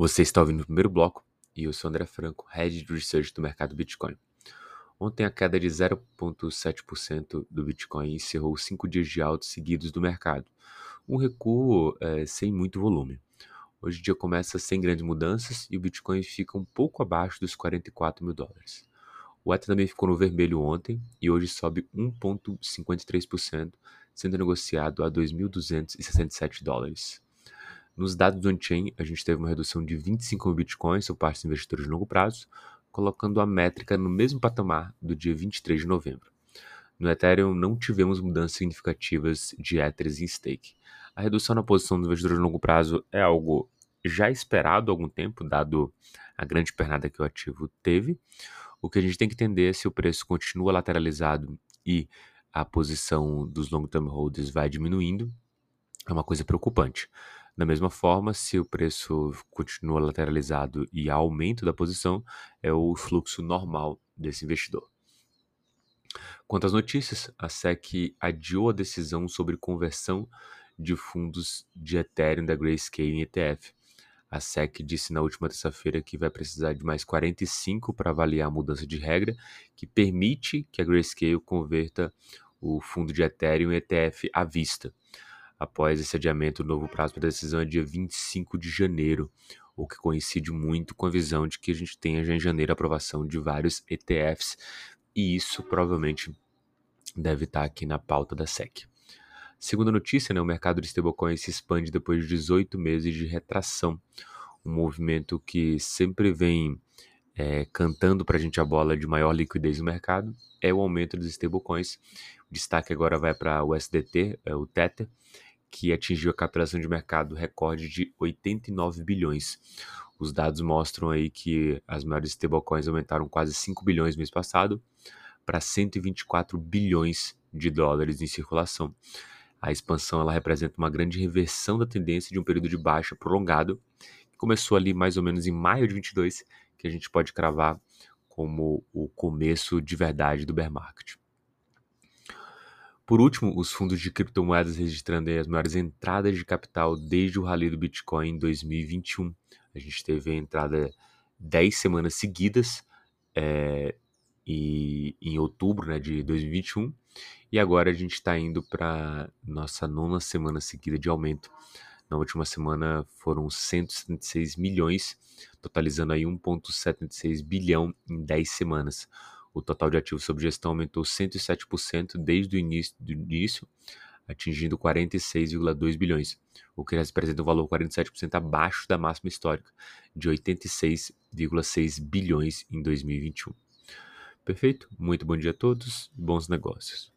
Você está ouvindo o primeiro bloco e eu sou André Franco, Head de Research do mercado Bitcoin. Ontem a queda de 0,7% do Bitcoin encerrou cinco dias de altos seguidos do mercado, um recuo é, sem muito volume. Hoje o dia começa sem grandes mudanças e o Bitcoin fica um pouco abaixo dos 44 mil dólares. O Ether também ficou no vermelho ontem e hoje sobe 1,53%, sendo negociado a 2.267 dólares. Nos dados do on-chain, a gente teve uma redução de 25 mil bitcoins por parte dos investidores de longo prazo, colocando a métrica no mesmo patamar do dia 23 de novembro. No Ethereum, não tivemos mudanças significativas de Ethers em stake. A redução na posição dos investidores de longo prazo é algo já esperado há algum tempo, dado a grande pernada que o ativo teve. O que a gente tem que entender é se o preço continua lateralizado e a posição dos long-term holders vai diminuindo, é uma coisa preocupante. Da mesma forma, se o preço continua lateralizado e há aumento da posição, é o fluxo normal desse investidor. Quanto às notícias, a SEC adiou a decisão sobre conversão de fundos de Ethereum da Grayscale em ETF. A SEC disse na última terça-feira que vai precisar de mais 45 para avaliar a mudança de regra que permite que a Grayscale converta o fundo de Ethereum em ETF à vista. Após esse adiamento, o novo prazo para decisão é dia 25 de janeiro, o que coincide muito com a visão de que a gente tenha já em janeiro a aprovação de vários ETFs, e isso provavelmente deve estar aqui na pauta da SEC. Segunda notícia, né, o mercado de stablecoins se expande depois de 18 meses de retração, um movimento que sempre vem é, cantando para a gente a bola de maior liquidez no mercado, é o aumento dos stablecoins. O destaque agora vai para o SDT, é, o Tether, que atingiu a capitalização de mercado recorde de 89 bilhões. Os dados mostram aí que as maiores stablecoins aumentaram quase 5 bilhões no mês passado para 124 bilhões de dólares em circulação. A expansão ela representa uma grande reversão da tendência de um período de baixa prolongado, que começou ali mais ou menos em maio de 22, que a gente pode cravar como o começo de verdade do bear market. Por último, os fundos de criptomoedas registrando as maiores entradas de capital desde o rally do Bitcoin em 2021. A gente teve a entrada 10 semanas seguidas é, e, em outubro né, de 2021 e agora a gente está indo para nossa nona semana seguida de aumento. Na última semana foram 176 milhões, totalizando aí 1,76 bilhão em 10 semanas. O total de ativos sob gestão aumentou 107% desde o início, do início atingindo 46,2 bilhões, o que representa um valor 47% abaixo da máxima histórica de 86,6 bilhões em 2021. Perfeito? Muito bom dia a todos, bons negócios.